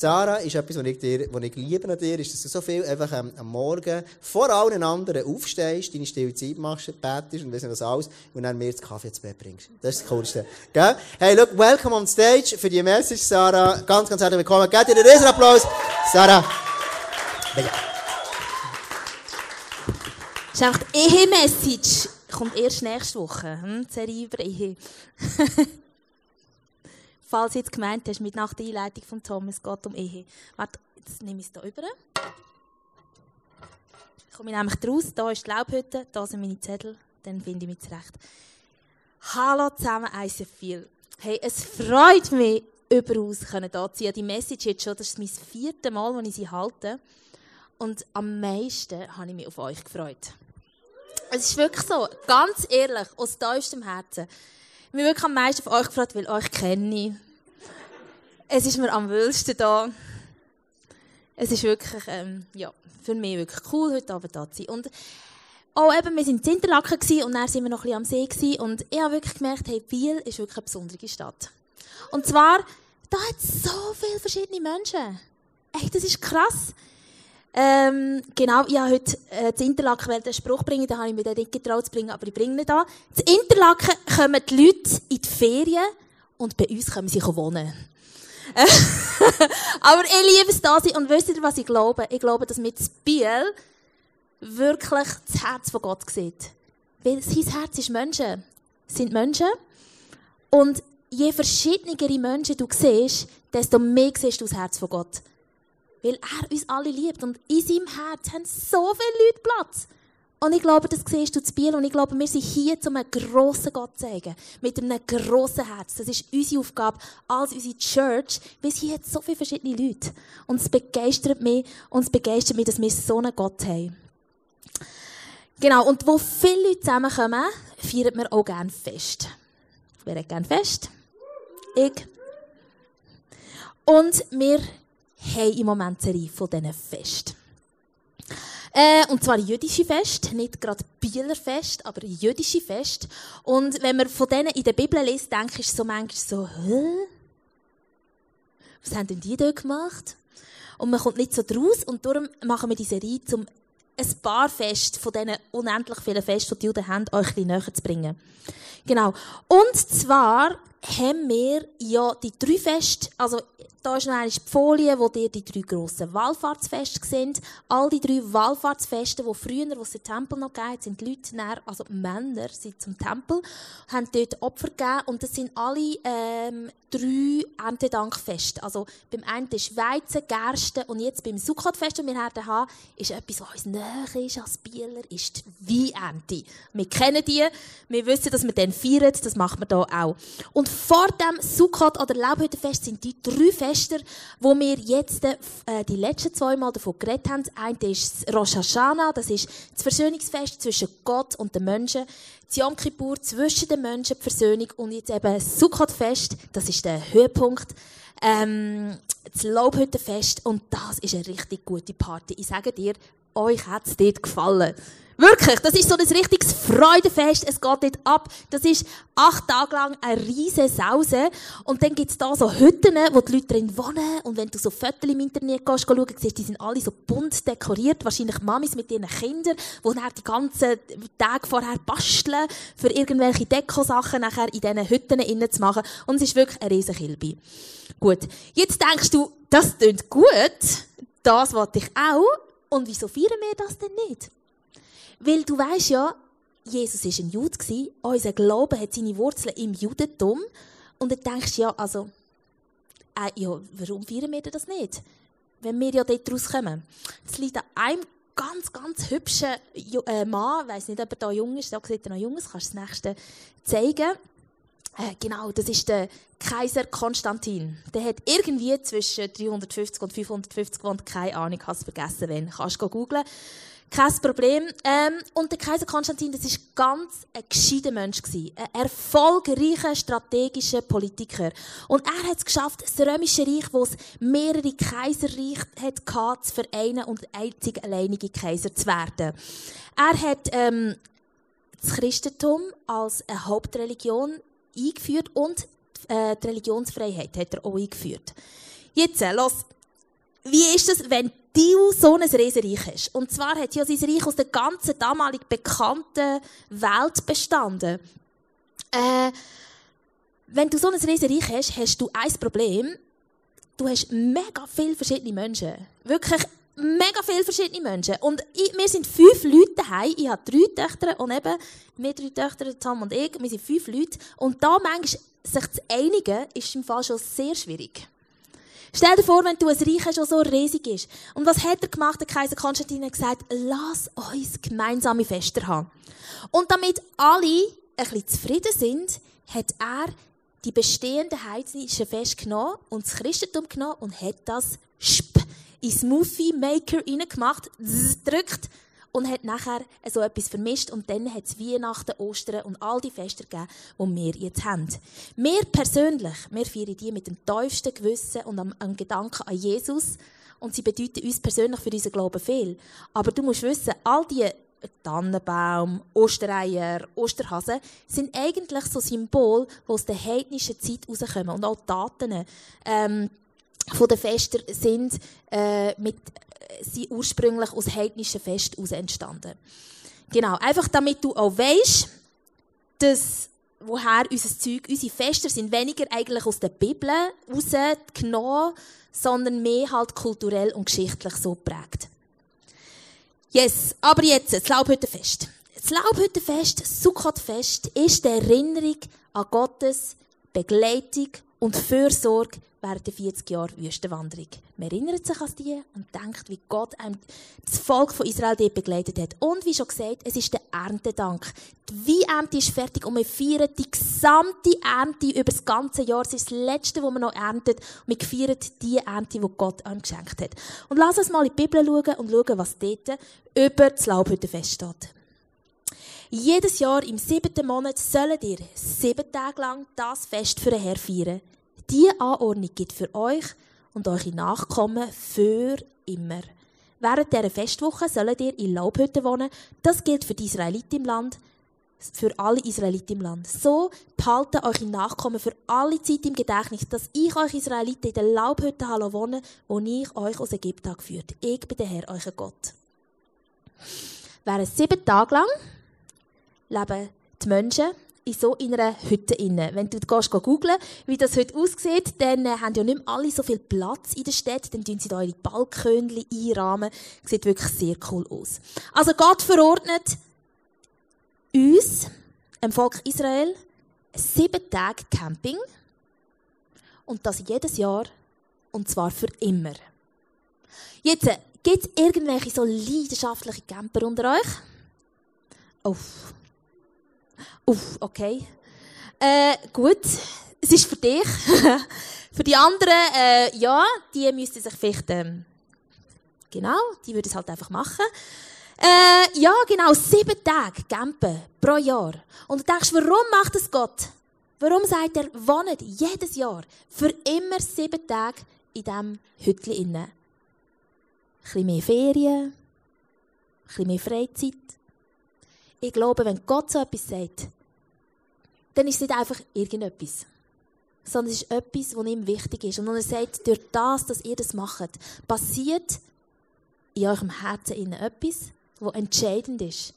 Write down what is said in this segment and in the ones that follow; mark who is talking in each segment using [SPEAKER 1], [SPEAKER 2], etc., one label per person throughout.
[SPEAKER 1] Sarah ist etwas, was ich, dir, was ich liebe an dir, ist, dass du so viel einfach am, am Morgen vor allen anderen aufstehst, deine stille Zeit machst, betest und nicht was alles, und dann mir das Kaffee ins Bett bringst. Das ist das Coolste. Gell? Hey, look, welcome on stage für die Message, Sarah. Ganz, ganz herzlich willkommen. Gebt ihr einen Riesenapplaus. Sarah. Ja.
[SPEAKER 2] Das ist Ehe-Message. Kommt erst nächste Woche. Hm? Ehe. Falls du jetzt gemeint hast, mit nach der Einleitung von Thomas, geht um Ehe. Warte, jetzt nehme ich es hier rüber. Komme ich nämlich raus. Da ist die Laubhütte, da sind meine Zettel. Dann finde ich mich zurecht. Hallo zusammen, ICF Hey, es freut mich, überaus da zu sein. Die Message jetzt schon, das ist mein viertes Mal, als ich sie halte. Und am meisten habe ich mich auf euch gefreut. Es ist wirklich so, ganz ehrlich, aus tiefstem Herzen. Ich bin wirklich am meisten auf euch gefreut, weil euch kenne ich. Es ist mir am wildsten da. Es ist wirklich, ähm, ja, für mich wirklich cool, heute Abend da zu sein. Und auch eben, wir waren in Interlaken und dann sind wir noch ein bisschen am See und ich habe wirklich gemerkt, hey, Biel ist wirklich eine besondere Stadt. Und zwar, da hat es so viele verschiedene Menschen. Echt, das ist krass. Ähm, genau, ich habe heute äh, zu Interlaken den Spruch bringen, den habe ich mir den nicht getraut zu bringen, aber ich bringe ihn da. Zu Interlaken kommen die Leute in die Ferien und bei uns kommen sie wohnen. aber ich liebe es da sein und wisst ihr, was ich glaube? Ich glaube, dass mit Biel wirklich das Herz von Gott sieht. Weil sein Herz ist Menschen. sind Menschen. Und je verschiedenere Menschen du siehst, desto mehr siehst du das Herz von Gott. Weil er uns alle liebt. Und in seinem Herz haben so viele Leute Platz. Und ich glaube, das siehst du zu Biel. Und ich glaube, wir sind hier, um einen grossen Gott zu zeigen. Mit einem grossen Herz. Das ist unsere Aufgabe als unsere Church. Weil hier hat so viele verschiedene Leute. Und es begeistert mich. Und es begeistert mich, dass wir so einen Gott haben. Genau. Und wo viele Leute zusammenkommen, feiern wir auch gerne Fest. Wer hat gerne Fest? Ich. Und wir haben im Moment eine Serie von diesen Fest. Äh, und zwar jüdische Fest, nicht gerade Bieler Fest, aber jüdische Fest. Und wenn man von denen in der Bibel liest, denke ich so manchmal so, hä? Was haben denn die dort gemacht? Und man kommt nicht so draus und darum machen wir diese Serie, um ein paar Fest von diesen unendlich vielen Festen, die die Juden haben, euch ein bisschen näher zu bringen. Genau. Und zwar haben wir ja die drei Feste, also da ist noch eine Folie, wo ihr die drei grossen Wallfahrtsfeste sind. All die drei Wallfahrtsfeste, die früher, wo es den Tempel noch gab, sind die Leute näher, also Männer sind zum Tempel, haben dort Opfer gegeben und das sind alle ähm, drei Erntedankfeste. Also beim einen ist Weizen, Gerste und jetzt beim Sukkotfest, das wir hier haben, ist etwas, was uns näher ist als Bieler, ist die Weinernte. Wir kennen die, wir wissen, dass wir den feiern, das machen wir hier auch. Und vor dem Sukkot oder Laubhüttenfest sind die drei Fester, wo wir jetzt äh, die letzten zwei Mal davon geredet haben. Das eine ist Rosh Hashanah, das ist das Versöhnungsfest zwischen Gott und den Menschen. Das Yom Kippur zwischen den Menschen, die Versöhnung. Und jetzt eben das Sukkotfest, das ist der Höhepunkt. Ähm, das Laubhüttenfest. Und das ist eine richtig gute Party. Ich sage dir, euch hat es dort gefallen. Wirklich, das ist so ein richtiges Freudenfest. Es geht dort ab. Das ist acht Tage lang eine riesige Sause. Und dann gibt's da so Hütten, wo die Leute drin wohnen. Und wenn du so Fotos im Internet gehst, schauen, siehst die sind alle so bunt dekoriert. Wahrscheinlich Mamis mit ihren Kindern, die dann die ganzen Tage vorher basteln, für irgendwelche Dekosachen nachher in diesen Hütten innen zu machen. Und es ist wirklich eine riesige Kilbe. Gut. Jetzt denkst du, das klingt gut. Das wollte ich auch. Und wieso feiern wir das denn nicht? Weil du weißt ja, Jesus war ein Jude, unser Glaube hat seine Wurzeln im Judentum. Und dann denkst du ja, also, äh, ja, warum feiern wir das nicht? Wenn wir ja dort rauskommen. Es liegt an einem ganz, ganz hübschen äh, Mann, ich weiss nicht, ob er da jung ist, da sieht er noch jung aus, kannst du das nächste zeigen. Äh, genau, das ist der Kaiser Konstantin. Der hat irgendwie zwischen 350 und 550 gewohnt, keine Ahnung, hast vergessen, wen. Kannst du googeln. Kein Problem. Ähm, und der Kaiser Konstantin, das ist ganz ein gescheiter Mensch gewesen. Ein erfolgreicher strategischer Politiker. Und er hat es geschafft, das römische Reich, wo es mehrere Kaiserreiche hat, zu vereinen und einzig alleinige Kaiser zu werden. Er hat, ähm, das Christentum als eine Hauptreligion eingeführt und äh, die Religionsfreiheit hat er auch eingeführt. Jetzt, äh, los, wie ist es, wenn du so ein Riesenreich hast? Und zwar hat ja sein Reich aus der ganzen damalig bekannten Welt bestanden. Äh, wenn du so ein Riesenreich hast, hast du ein Problem. Du hast mega viele verschiedene Menschen. Wirklich mega viele verschiedene Menschen. Und ich, wir sind fünf Leute daheim. Ich habe drei Töchter und eben, wir drei Töchter, Tom und ich, wir sind fünf Leute. Und da manchmal sich zu einigen, ist im Fall schon sehr schwierig. Stell dir vor, wenn du ein Reich hast, das so riesig ist. Und was hat er gemacht? Der Kaiser Konstantin hat gesagt, lass uns gemeinsame Feste haben. Und damit alle ein bisschen zufrieden sind, hat er die bestehenden heidnischen Feste genommen und das Christentum genommen und hat das sp in Smoothie Maker reingemacht, drückt und hat nachher so etwas vermischt und dann hat es Weihnachten, Ostern und all die Feste gegeben, die wir jetzt haben. Wir persönlich, wir feiern die mit dem tiefsten Gewissen und am Gedanken an Jesus und sie bedeuten uns persönlich für unseren Glauben viel. Aber du musst wissen, all die Tannenbaum, Ostereier, Osterhasen sind eigentlich so Symbole, die aus der heidnischen Zeit rauskommen. Und auch Daten ähm, von den Fester sind äh, mit sind ursprünglich aus heidnischen Fest aus entstanden. Genau, einfach damit du auch weißt, dass woher unser Zeug, unsere Fester sind weniger eigentlich aus der Bibel rausgenommen, sondern mehr halt kulturell und geschichtlich so geprägt. Yes, aber jetzt, das Laubhüttenfest. Das Laubhüttenfest, das Sukkotfest, ist die Erinnerung an Gottes Begleitung und Fürsorge während der 40 Jahre Wüstenwanderung. Man erinnert sich an die und denkt, wie Gott das Volk von Israel dort begleitet hat. Und wie schon gesagt, es ist der Erntedank. Die Weinernte ist fertig und wir feiern die gesamte Ernte über das ganze Jahr. Es ist das Letzte, was man noch erntet. Und wir feiern die Ernte, die Gott einem geschenkt hat. Und lass uns mal in die Bibel schauen und schauen, was dort über das Laubhüttenfest steht. Jedes Jahr im siebten Monat sollen ihr sieben Tage lang das Fest für den Herr feiern. Diese Anordnung gibt für euch und eure Nachkommen für immer. Während dieser Festwoche sollt ihr in Laubhütten wohnen. Das gilt für die Israeliten im Land, für alle Israeliten im Land. So behalten eure Nachkommen für alle Zeit im Gedächtnis, dass ich euch Israeliten in der Laubhütte habe wohnen, wo ich euch aus Ägypten geführt Ich bin der Herr, euer Gott. Während sieben Tage lang leben die Menschen in so einer Hütte inne. Wenn du gehst, googlen, wie das heute aussieht, dann äh, haben ja nicht mehr alle so viel Platz in der Stadt, dann tun sie da ihre Balkönchen einrahmen. Sieht wirklich sehr cool aus. Also Gott verordnet uns, dem Volk Israel, sieben Tage Camping und das jedes Jahr und zwar für immer. Jetzt, äh, gibt es irgendwelche so leidenschaftliche Camper unter euch? Uff. Uff, okay. Äh, gut, es ist für dich. für die anderen, äh, ja, die müssten sich vielleicht, ähm, genau, die würden es halt einfach machen. Äh, ja, genau, sieben Tage campen pro Jahr. Und du denkst, warum macht das Gott? Warum sagt er, wohnt jedes Jahr für immer sieben Tage in diesem Hütchen? Ein bisschen mehr Ferien, ein bisschen mehr Freizeit. Ich glaube, wenn Gott so etwas sagt, dann ist es nicht einfach irgendetwas. Sondern es ist etwas, was ihm wichtig ist. Und er sagt, durch das, dass ihr das macht, passiert in eurem Herzen etwas, was entscheidend ist.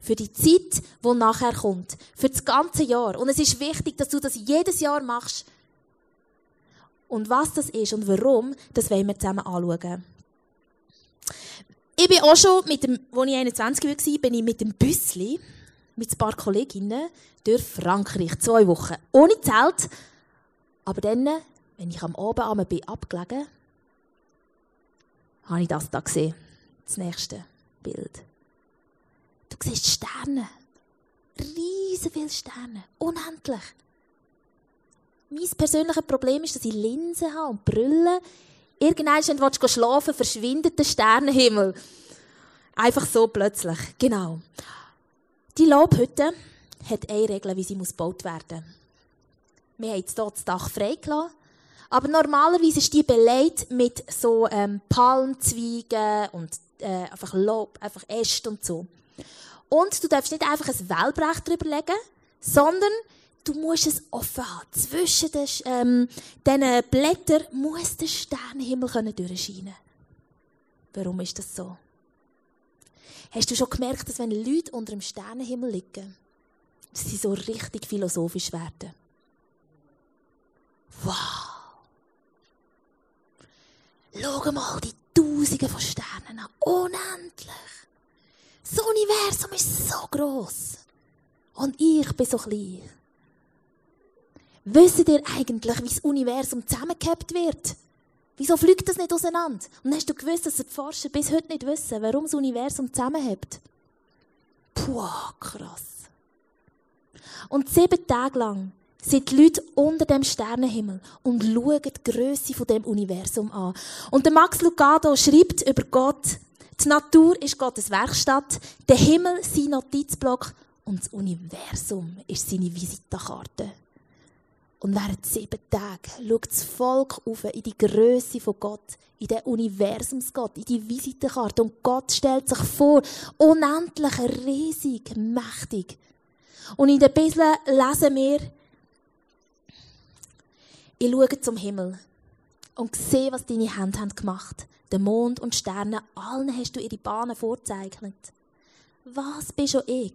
[SPEAKER 2] Für die Zeit, die nachher kommt. Für das ganze Jahr. Und es ist wichtig, dass du das jedes Jahr machst. Und was das ist und warum, das wollen wir zusammen anschauen. Ich bin auch schon mit dem, als ich 21 war, bin ich mit dem Büssli, mit ein paar Kolleginnen, durch Frankreich. Zwei Wochen. Ohne Zelt. Aber dann, wenn ich am Abend einmal bin abgelegen, habe ich das da gesehen. Das nächste Bild. Du siehst Sterne. Riesen viele Sterne. Unendlich. Mein persönliches Problem ist, dass ich Linsen habe und Brille. Irgendwann, wenn du schlafen willst, verschwindet der Sternenhimmel. Einfach so plötzlich. Genau. Die Lobhütte hat eine Regel, wie sie gebaut werden muss. Wir haben jetzt hier das Dach freigelassen. Aber normalerweise ist die belegt mit so ähm, Palmzweigen und äh, einfach Lob, einfach Äste und so. Und du darfst nicht einfach ein Wellbrech drüber legen, sondern du musst es offen haben. Zwischen den, ähm, diesen Blättern muss der Sternenhimmel können durchscheinen Warum ist das so? Hast du schon gemerkt, dass wenn Leute unter dem Sternenhimmel liegen, dass sie so richtig philosophisch werden? Wow! Schau mal die Tausende von Sternen an. Unendlich! Das Universum ist so groß. Und ich bin so klein. Wisst ihr eigentlich, wie das Universum zusammengehabt wird? Wieso fliegt das nicht auseinander? Und hast du gewusst, dass die Forscher bis heute nicht wissen, warum das Universum zusammenhält? Puh, krass. Und sieben Tage lang sind die Leute unter dem Sternenhimmel und schauen die Größe von dem Universum an. Und der Max Lucado schreibt über Gott, die Natur ist Gottes Werkstatt, der Himmel sein Notizblock und das Universum ist seine Visitenkarte. Und während sieben Tagen schaut das Volk auf in die Größe von Gott, in den Universumsgott, in die Visitenkarte. Und Gott stellt sich vor, unendlich, riesig, mächtig. Und in der Bibel lesen wir, ich schaue zum Himmel und sehe, was deine Hände haben gemacht. Den Mond und Sterne, allen hast du ihre Bahnen vorzeichnet. Was bin schon ich,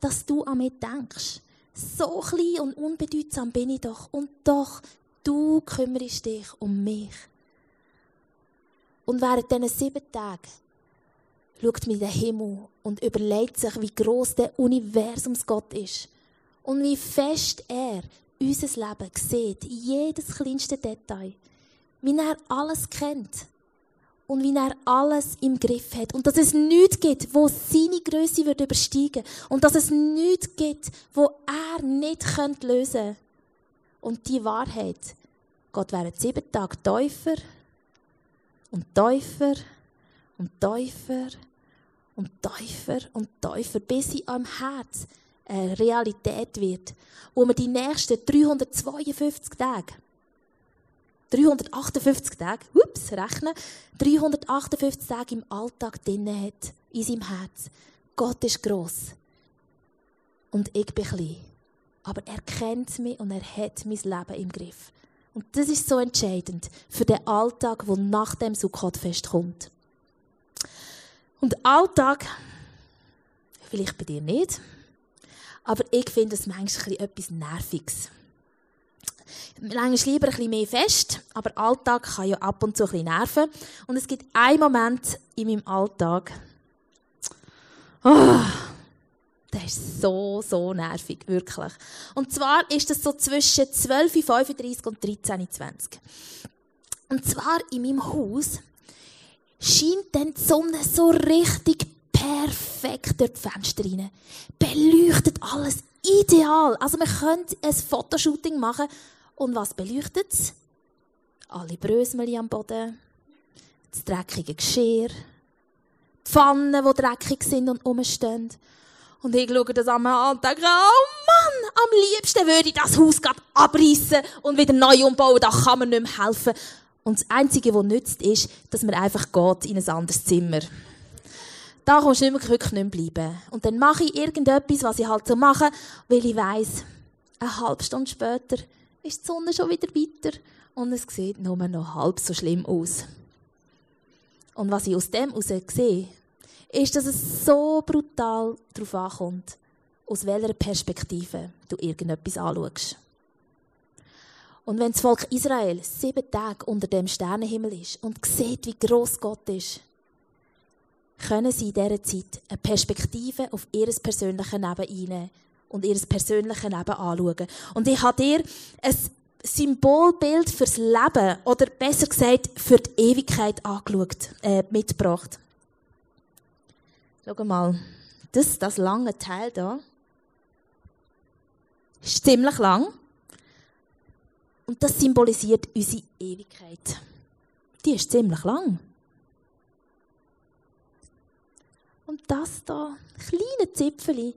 [SPEAKER 2] dass du an mich denkst? So klein und unbedeutsam bin ich doch. Und doch, du kümmerst dich um mich. Und während diesen sieben Tagen schaut mir der Himmel und überlegt sich, wie groß der Universumsgott ist. Und wie fest er unser Leben sieht, jedes kleinste Detail. Wie er alles kennt und wie er alles im Griff hat. Und dass es nichts gibt, wo seine Größe wird übersteigen. Und dass es nichts gibt, wo er nicht könnte lösen. Und die Wahrheit, Gott während sieben Tage Täufer und Täufer und Täufer und Täufer und Täufer, bis sie am Herz eine Realität wird, wo wir die nächsten 352 Tage 358 Tage, ups, rechnen, 358 Tage im Alltag drin hat, in seinem Herz. Gott ist gross. Und ich bin klein. Aber er kennt mich und er hat mein Leben im Griff. Und das ist so entscheidend für den Alltag, der nach dem Sukkot-Fest kommt. Und Alltag, vielleicht bei dir nicht, aber ich finde es manchmal etwas Nerviges. Manchmal lieber ein bisschen mehr fest, aber Alltag kann ja ab und zu ein bisschen nerven. Und es gibt einen Moment in meinem Alltag, oh, der ist so, so nervig, wirklich. Und zwar ist das so zwischen 12.35 und 13.20 Und zwar in meinem Haus scheint dann die Sonne so richtig perfekt durch die Fenster rein. Beleuchtet alles ideal. Also man könnte ein Fotoshooting machen und was beleuchtet es? Alle Brösmeli am Boden, das dreckige Geschirr, die Pfannen, die dreckig sind und rumstehen. Und ich schaue das an und denke, oh Mann, am liebsten würde ich das Haus gerade abreißen und wieder neu umbauen, da kann man nicht mehr helfen. Und das Einzige, was nützt, ist, dass man einfach geht in ein anderes Zimmer. Da kommst du nicht mehr, wirklich nicht mehr bleiben. Und dann mache ich irgendetwas, was ich halt so mache, weil ich weiss, eine halbe Stunde später ist die Sonne schon wieder weiter und es sieht nur noch halb so schlimm aus. Und was ich aus dem heraus sehe, ist, dass es so brutal darauf ankommt, aus welcher Perspektive du irgendetwas anschaust. Und wenn das Volk Israel sieben Tage unter dem Sternenhimmel ist und sieht, wie groß Gott ist, können sie in dieser Zeit eine Perspektive auf ihr persönliches Leben einnehmen und ihr persönliches Leben anschauen. Und ich habe dir ein Symbolbild fürs Leben, oder besser gesagt, für die Ewigkeit angeschaut, äh, mitgebracht. Schau mal, das, das lange Teil da ist ziemlich lang. Und das symbolisiert unsere Ewigkeit. Die ist ziemlich lang. Und das da, kleine Zipfeli,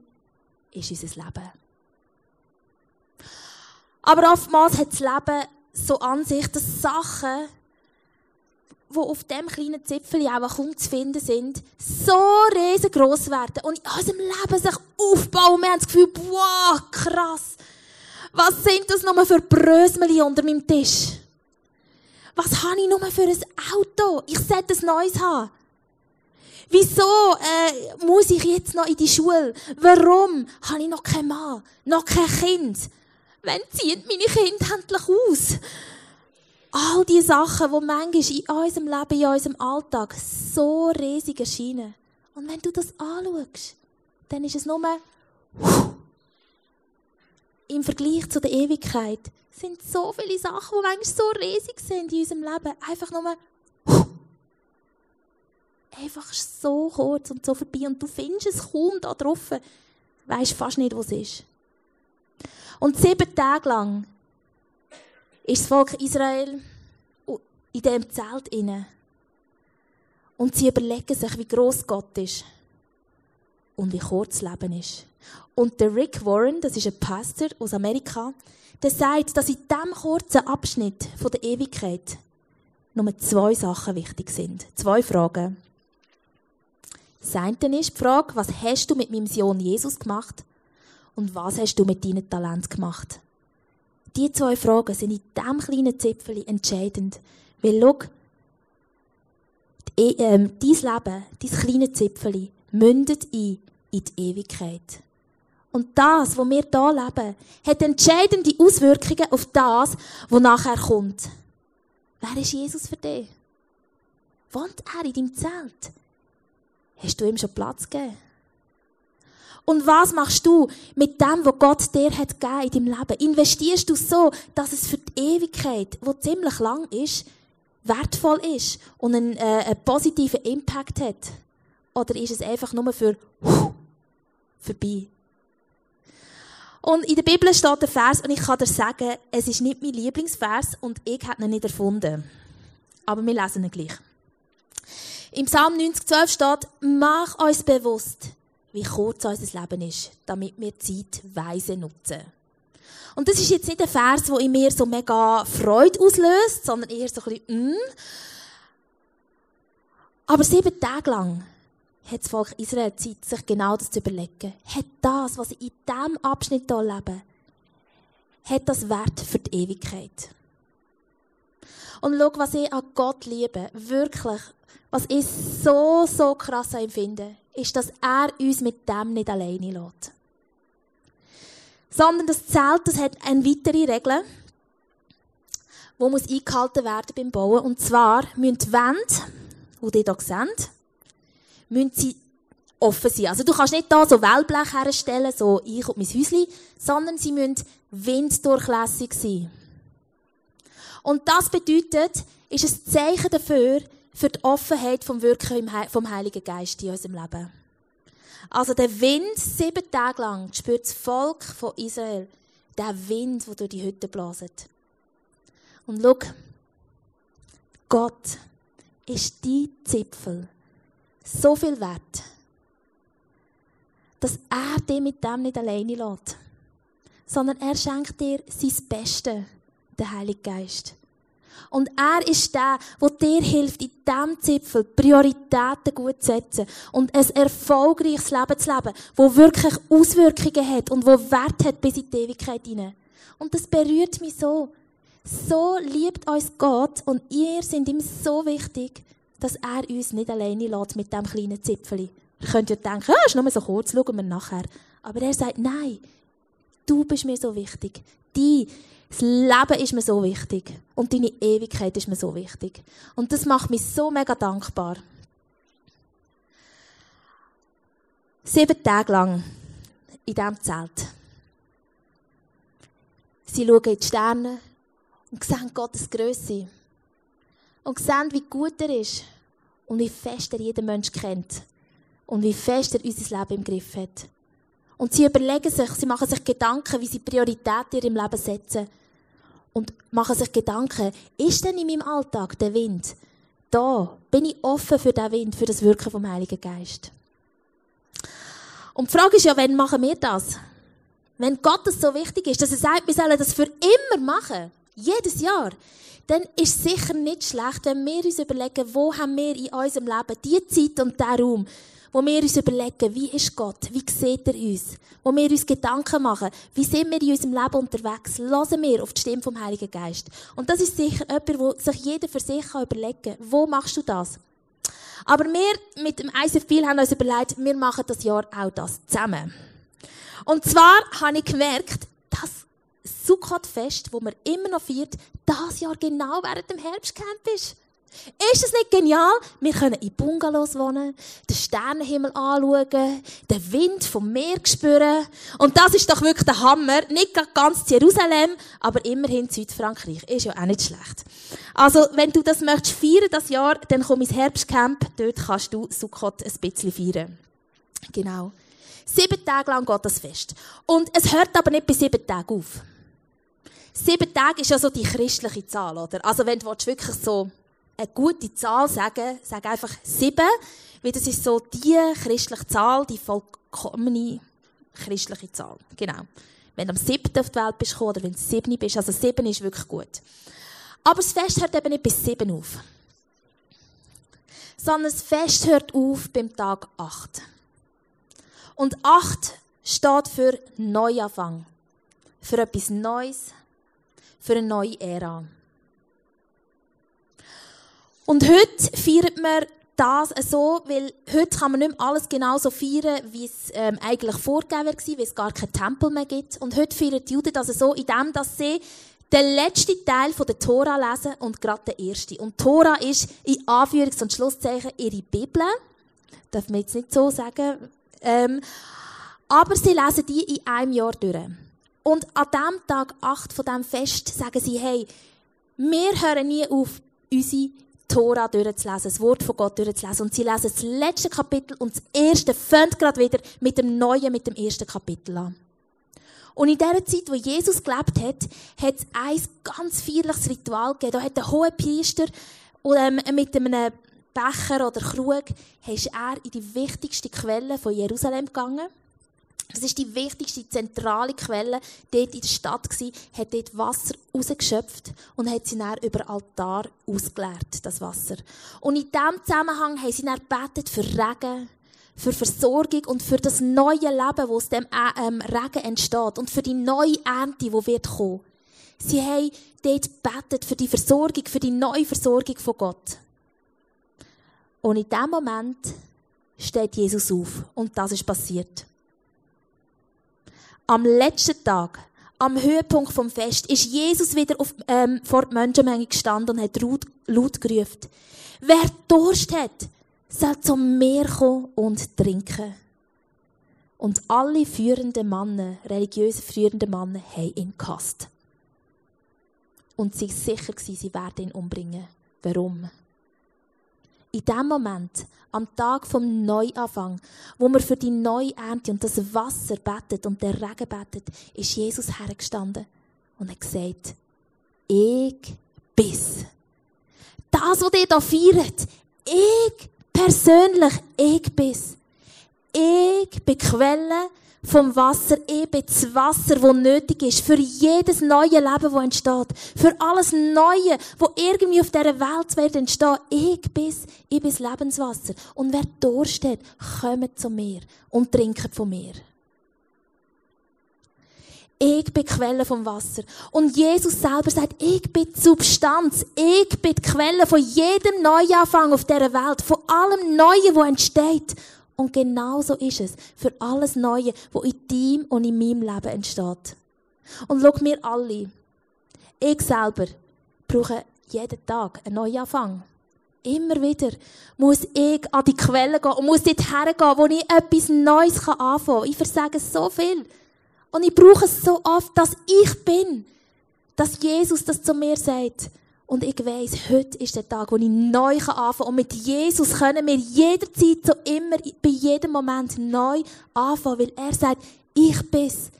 [SPEAKER 2] ist unser Leben. Aber oftmals hat das Leben so an sich, dass Sachen, die auf dem kleinen Zipfel auch kaum zu finden sind, so riesengroß werden und in unserem Leben sich aufbauen. Wir haben das Gefühl, wow, krass. Was sind das nur für Brösmeli unter meinem Tisch? Was habe ich nur für ein Auto? Ich sollte ein neues haben. Wieso äh, muss ich jetzt noch in die Schule? Warum habe ich noch keinen Mann, noch kein Kind? Wann ziehen meine Kinder endlich aus? All die Sachen, die manchmal in unserem Leben, in unserem Alltag so riesig erscheinen. Und wenn du das anschaust, dann ist es nur im Vergleich zu der Ewigkeit sind so viele Sachen, die manchmal so riesig sind in unserem Leben, einfach nur einfach so kurz und so vorbei und du findest es kaum da drauf, weißt fast nicht, was es ist. Und sieben Tage lang ist das Volk Israel in diesem Zelt inne und sie überlegen sich, wie groß Gott ist und wie kurz Leben ist. Und der Rick Warren, das ist ein Pastor aus Amerika, der sagt, dass in diesem kurzen Abschnitt von der Ewigkeit nur zwei Sachen wichtig sind. Zwei Fragen. Das eine ist die Frage, was hast du mit meinem Sohn Jesus gemacht? Und was hast du mit deinem Talent gemacht? Die zwei Fragen sind in diesem kleinen Zipfel entscheidend. Weil, schau, die, äh, dein Leben, dein kleine Zipfel, mündet ein in die Ewigkeit. Und das, was wir hier leben, hat entscheidende Auswirkungen auf das, was nachher kommt. Wer ist Jesus für dich? Wohnt er in deinem Zelt? Hast du ihm schon Platz gegeben? Und was machst du mit dem, was Gott dir hat gegeben in deinem Leben? Investierst du so, dass es für die Ewigkeit, die ziemlich lang ist, wertvoll ist und einen, äh, einen positiven Impact hat? Oder ist es einfach nur für vorbei? Und in der Bibel steht der Vers, und ich kann dir sagen, es ist nicht mein Lieblingsvers und ich habe ihn nicht erfunden. Aber wir lesen ihn gleich. Im Psalm 90, 12 steht, mach uns bewusst, wie kurz unser Leben ist, damit wir Zeit weise nutzen. Und das ist jetzt nicht ein Vers, der in mir so mega Freude auslöst, sondern eher so ein bisschen, mm. Aber sieben Tage lang hat das Volk Israel Zeit, sich genau das zu überlegen. Hat das, was sie in diesem Abschnitt hier leben, hat das Wert für die Ewigkeit? Und schau, was ich an Gott liebe, wirklich was ich so, so krass empfinde, ist, dass er uns mit dem nicht alleine lässt. Sondern das Zelt, das hat eine weitere Regel, die muss eingehalten werden beim Bauen. Und zwar müssen die Wände, die ihr hier seht, müssen sie offen sein. Also du kannst nicht da so Wellblech herstellen, so ich und mein Häuschen, sondern sie müssen winddurchlässig sein. Und das bedeutet, ist ein Zeichen dafür, für die Offenheit vom Wirken vom Heiligen Geist in unserem Leben. Also der Wind, sieben Tage lang, spürt das Volk von Israel, der Wind, der durch die Hütte blaset. Und schau, Gott ist die Zipfel so viel wert, dass er dich mit dem nicht alleine lässt, sondern er schenkt dir sein Beste, den Heiligen Geist. Und er ist der, der dir hilft, in diesem Zipfel Prioritäten gut zu setzen und ein erfolgreiches Leben zu leben, das wirklich Auswirkungen hat und wo Wert hat bis in die Ewigkeit hinein. Und das berührt mich so. So liebt uns Gott und ihr sind ihm so wichtig, dass er uns nicht alleine lässt mit diesem kleinen Zipfel. Ihr könnt ja denken, ah, ist nur so kurz, schauen wir nachher. Aber er sagt, nein, du bist mir so wichtig. Die das Leben ist mir so wichtig. Und deine Ewigkeit ist mir so wichtig. Und das macht mich so mega dankbar. Sieben Tage lang in diesem Zelt. Sie schauen in die Sterne und sehen Gottes Größe. Und sehen, wie gut er ist. Und wie fest er jeden Mensch kennt. Und wie fest er unser Leben im Griff hat. Und sie überlegen sich, sie machen sich Gedanken, wie sie Prioritäten in ihrem Leben setzen und machen sich Gedanken, ist denn in meinem Alltag der Wind da? Bin ich offen für den Wind, für das Wirken vom Heiligen Geist? Und die Frage ist ja, wann machen wir das? Wenn Gott das so wichtig ist, dass er sagt, wir sollen das für immer machen, jedes Jahr, dann ist es sicher nicht schlecht, wenn wir uns überlegen, wo haben wir in unserem Leben die Zeit und den Raum, wo wir uns überlegen, wie ist Gott, wie sieht er uns, wo wir uns Gedanken machen, wie sind wir in unserem Leben unterwegs, hören wir auf die Stimme vom Heiligen Geist. Und das ist sicher etwas, wo sich jeder für sich überlegen kann, wo machst du das? Aber wir mit dem ICF haben uns überlegt, wir machen das Jahr auch das zusammen. Und zwar habe ich gemerkt, dass Sukkot-Fest, das man immer noch feiert, das Jahr genau während dem Herbstcamp ist. Ist das nicht genial? Wir können in Bungalows wohnen, den Sternenhimmel anschauen, den Wind vom Meer spüren. Und das ist doch wirklich der Hammer. Nicht ganz Jerusalem, aber immerhin Südfrankreich. Ist ja auch nicht schlecht. Also, wenn du das möchtest feiern, das Jahr, dann komm ins Herbstcamp. Dort kannst du Sukkot ein bisschen feiern. Genau. Sieben Tage lang geht das Fest. Und es hört aber nicht bei sieben Tagen auf. Sieben Tage ist ja so die christliche Zahl, oder? Also, wenn du wirklich so eine gute Zahl sagen, sag einfach sieben, weil das ist so die christliche Zahl, die vollkommene christliche Zahl. Genau. Wenn du am siebten auf die Welt bist oder wenn du sieben bist, also sieben ist wirklich gut. Aber das Fest hört eben nicht bis sieben auf. Sondern das Fest hört auf beim Tag acht. Und acht steht für Neuanfang. Für etwas Neues. Für eine neue Ära. Und heute feiert man das so, weil heute kann man nicht mehr alles genau so feiern, wie es ähm, eigentlich vorgegeben war, weil es gar keinen Tempel mehr gibt. Und heute feiern die Juden das so, indem sie den letzten Teil der Tora lesen und gerade den ersten. Und Tora ist in Anführungs- und Schlusszeichen ihre Bibel. Darf man jetzt nicht so sagen. Ähm, aber sie lesen die in einem Jahr durch. Und an dem Tag 8 von diesem Fest sagen sie, hey, wir hören nie auf, unsere Tora durchzulesen, das Wort von Gott durchzulesen. Und sie lesen das letzte Kapitel und das erste fängt gerade wieder mit dem neuen, mit dem ersten Kapitel an. Und in der Zeit, wo Jesus gelebt hat, hat es ein ganz feierliches Ritual gegeben. Da hat der hohe Priester ähm, mit einem Becher oder Krug, er in die wichtigste Quelle von Jerusalem gegangen das ist die wichtigste zentrale Quelle dort in der Stadt gewesen, hat dort Wasser rausgeschöpft und hat sie dann über Altar ausgeleert, das Wasser. Und in diesem Zusammenhang haben sie dann gebetet für Regen, für Versorgung und für das neue Leben, das aus dem ähm, Regen entsteht und für die neue Ernte, die wird. Sie haben dort gebetet für die Versorgung, für die neue Versorgung von Gott. Und in dem Moment steht Jesus auf und das ist passiert. Am letzten Tag, am Höhepunkt vom Fest, ist Jesus wieder auf, ähm, vor die Menschenmenge gestanden und hat laut, laut gerufen. Wer Durst hat, soll zum Meer kommen und trinken. Und alle führenden Männer, religiöse führenden Männer, haben ihn gehasst. Und sie waren sicher, sie werden ihn umbringen. Warum? in dem Moment, am Tag vom Neuanfang, wo wir für die neue Ernte und das Wasser betet und der Regen betet, ist Jesus hergestanden und hat gesagt, ich bis. Das, was ihr da feiert, ich persönlich, ich bis. Ich bin Quelle vom Wasser, eben das Wasser, das nötig ist für jedes neue Leben, das entsteht. Für alles Neue, das irgendwie auf dieser Welt wird entstehen. Ich bin, ich bin Lebenswasser. Und wer Durst hat, kommt zu mir und trinkt von mir. Ich bin die Quelle vom Wasser. Und Jesus selber sagt, ich bin die Substanz. Ich bin die Quelle von jedem Neuanfang auf dieser Welt. Von allem Neuen, was entsteht. Und genau so ist es für alles Neue, was in deinem und in meinem Leben entsteht. Und schau mir alle. Ich selber brauche jeden Tag einen Neuanfang. Immer wieder muss ich an die Quelle gehen und muss dort hergehen, wo ich etwas Neues anfangen kann. Ich versage so viel. Und ich brauche es so oft, dass ich bin. Dass Jesus das zu mir sagt. Und ich weiss, heute ist der Tag, wo ich neu anfangen kann. Und mit Jesus können wir jederzeit, so immer, bei jedem Moment neu anfangen. Weil er sagt, ich bin's.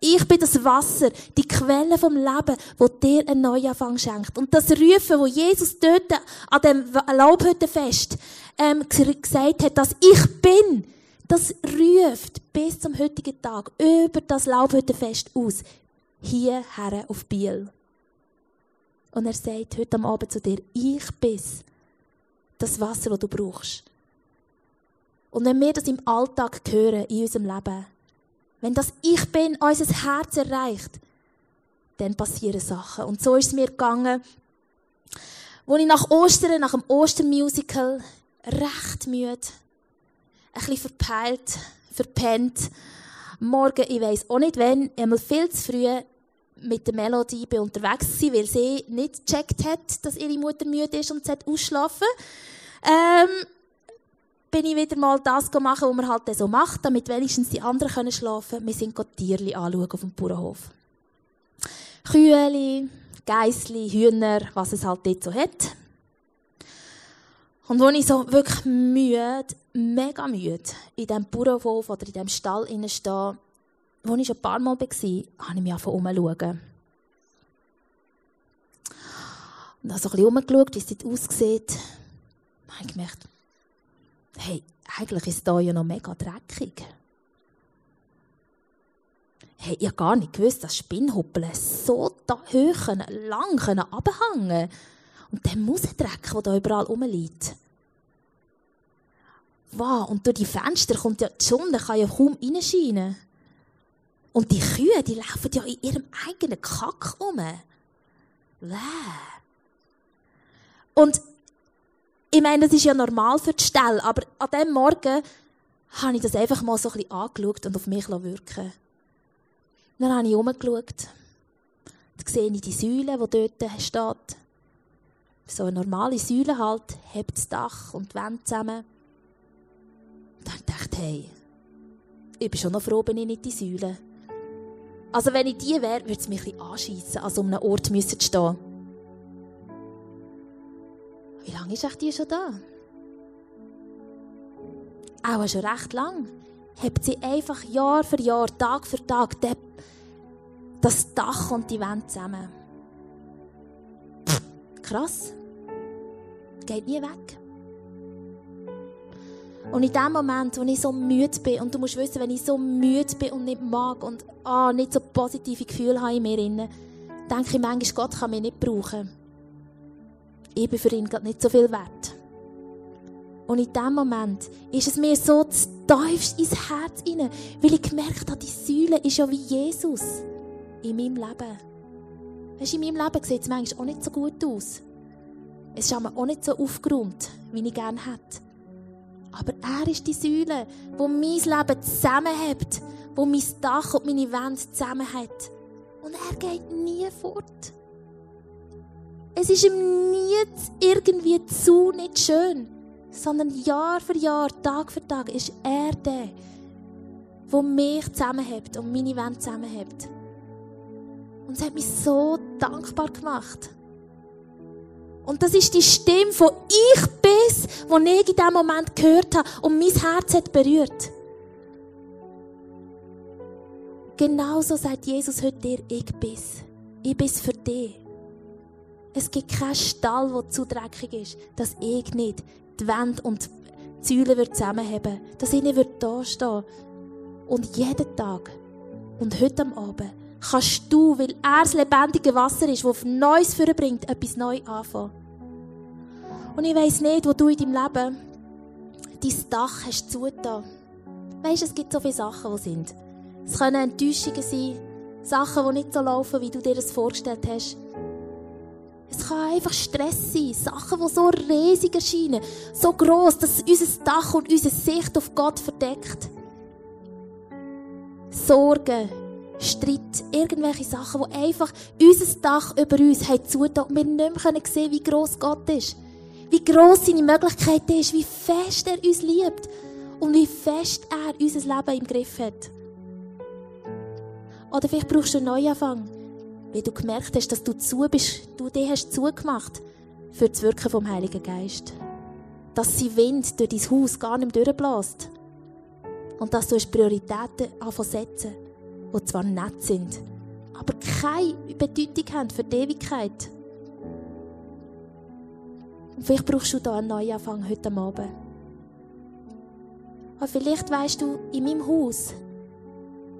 [SPEAKER 2] Ich bin das Wasser, die Quelle vom Leben, wo dir einen Neuanfang schenkt. Und das Rufen, wo Jesus dort an dem Laubhüttenfest ähm, gesagt hat, dass ich bin, das ruft bis zum heutigen Tag über das Laubhüttenfest aus. Hierher auf Biel. Und er sagt heute am Abend zu dir, ich bin das Wasser, das du brauchst. Und wenn wir das im Alltag hören, in unserem Leben, wenn das Ich bin unser Herz erreicht, dann passieren Sachen. Und so ist es mir gegangen, wo ich nach Ostern, nach dem Ostermusical, recht müde, ein bisschen verpeilt, verpennt, morgen, ich weiss auch nicht wann, einmal viel zu früh mit der Melodie unterwegs gewesen, weil sie nicht gecheckt hat, dass ihre Mutter müde ist und sie ausschlafen. Ähm, bin ich wieder mal das machen, was man halt so macht, damit wenigstens die anderen können schlafen können. Wir sind Tierli anschauen auf dem Bauernhof. Kühe, Geissli, Hühner, was es halt dort so hat. Und als ich so wirklich müde, mega müde, in diesem Bauernhof oder in diesem Stall stehe, wo ich schon ein paar Mal war, habe ich mich einfach umschauen. Und habe so ein bisschen umgeschaut, wie es dort aussieht. Und habe gemerkt, hey, eigentlich ist es hier ja noch mega dreckig. Hey, ich habe gar nicht gewusst, dass Spinnhuppeln so hoch, lang abhängen können. Und der Musendreck, der da überall rumliegt. Wow, und durch die Fenster kommt ja die Sonne, kann ja kaum reinscheinen. Und die Kühe, die laufen ja in ihrem eigenen Kack um. Bäh. Und ich meine, das ist ja normal für die Stelle, aber an diesem Morgen habe ich das einfach mal so ein bisschen angeschaut und auf mich wirken Dann habe ich umgeschaut. Da sehe ich die Säule, die dort steht. So eine normale Säule halt, hebt das Dach und die Wände zusammen. Dann dachte ich, hey, ich bin schon noch froh, bin ich nicht die Säule. Also wenn ich die wäre, würde es mich ein anschiessen, also um einen Ort zu stehen. Wie lange ist die schon da? Auch schon recht lang. Hebt sie einfach Jahr für Jahr, Tag für Tag das Dach und die Wände zusammen. Krass. Geht nie weg. Und in dem Moment, wo ich so müde bin, und du musst wissen, wenn ich so müde bin und nicht mag und ah, nicht so positive Gefühle habe in mir, denke ich manchmal, Gott kann mich nicht brauchen. Ich bin für ihn gerade nicht so viel wert. Und in dem Moment ist es mir so tiefst ins Herz rein, weil ich gemerkt habe, die Säule ist ja wie Jesus in meinem Leben. Weißt, in meinem Leben sieht es manchmal auch nicht so gut aus. Es ist auch nicht so aufgeräumt, wie ich gerne hätte. Aber er ist die Säule, wo mein Leben zusammenhält, wo mein Dach und meine Wände zusammenhält. Und er geht nie fort. Es ist ihm nie irgendwie zu nicht schön, sondern Jahr für Jahr, Tag für Tag ist er der, wo mich zusammenhält und meine Wände zusammenhält. Und es hat mich so dankbar gemacht. Und das ist die Stimme von Ich Bin's, die ich in diesem Moment gehört habe und mein Herz hat berührt. Genauso sagt Jesus heute dir, ich bin's. Ich bin's für dich. Es gibt keinen Stall, der zu dreckig ist, dass ich nicht die Wände und die Säulen zusammenheben dass ich nicht da stehen Und jeden Tag und heute am Abend kannst du, weil er das lebendige Wasser ist, das auf Neues bringt, etwas neu anfangen. Und ich weiss nicht, wo du in deinem Leben dein Dach hast zugetan. Weißt, es gibt so viele Sachen, die sind. Es können Enttäuschungen sein, Sachen, die nicht so laufen, wie du dir das vorgestellt hast. Es kann einfach Stress sein, Sachen, die so riesig erscheinen, so groß, dass unser Dach und unsere Sicht auf Gott verdeckt. Sorgen, Streit, irgendwelche Sachen, die einfach unser Dach über uns haben zugetan und wir nicht mehr sehen wie groß Gott ist. Wie groß seine Möglichkeit ist, wie fest er uns liebt und wie fest er unser Leben im Griff hat. Oder vielleicht brauchst du einen Neuanfang, weil du gemerkt hast, dass du zu bist, du dich hast zugemacht für das Wirken vom Heiligen Geist. Dass sie Wind durch dein Haus gar nicht durchbläst. Und dass du Prioritäten setzen die zwar nett sind, aber keine Bedeutung haben für die Ewigkeit. Und vielleicht brauchst du da einen Neuanfang heute Abend. Aber vielleicht weißt du, in meinem Haus,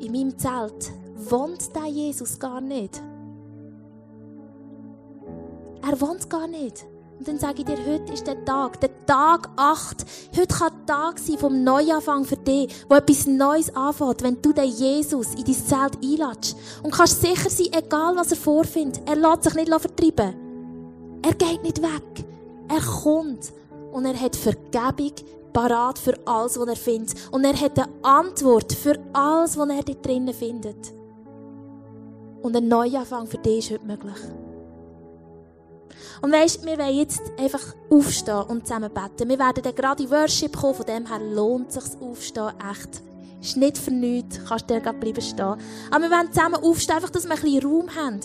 [SPEAKER 2] in meinem Zelt, wohnt der Jesus gar nicht. Er wohnt gar nicht. Und dann sage ich dir, heute ist der Tag, der Tag 8. Heute kann der Tag sein vom Neuanfang für dich, wo etwas Neues anfängt, wenn du den Jesus in dein Zelt einlatschst. Und kannst sicher sein, egal was er vorfindet, er lässt sich nicht vertreiben. Er geht nicht weg. Er kommt. Und er hat Vergebung parat für alles, was er findet. Und er hat eine Antwort für alles, was er dort drinnen findet. Und ein Neuanfang für dich ist heute möglich. Und weisst, wir wollen jetzt einfach aufstehen und zusammen beten. Wir werden dann gerade in Worship kommen, von dem her lohnt es sich aufstehen, echt. Ist nicht für nichts, kannst du gerade bleiben stehen. Aber wir wollen zusammen aufstehen, einfach, dass wir ein bisschen Raum haben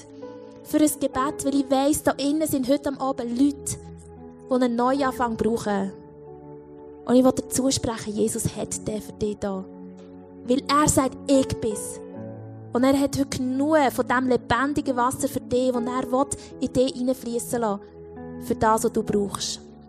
[SPEAKER 2] für ein Gebet, weil ich weiss, da innen sind heute am Abend Leute, die einen Neuanfang brauchen. Und ich will dir zusprechen, Jesus hat den für dich da. Weil er sagt, ich bin's. Und er hat heute genug von dem lebendigen Wasser für dich, das er in dich hineinfließen lassen Für das, was du brauchst.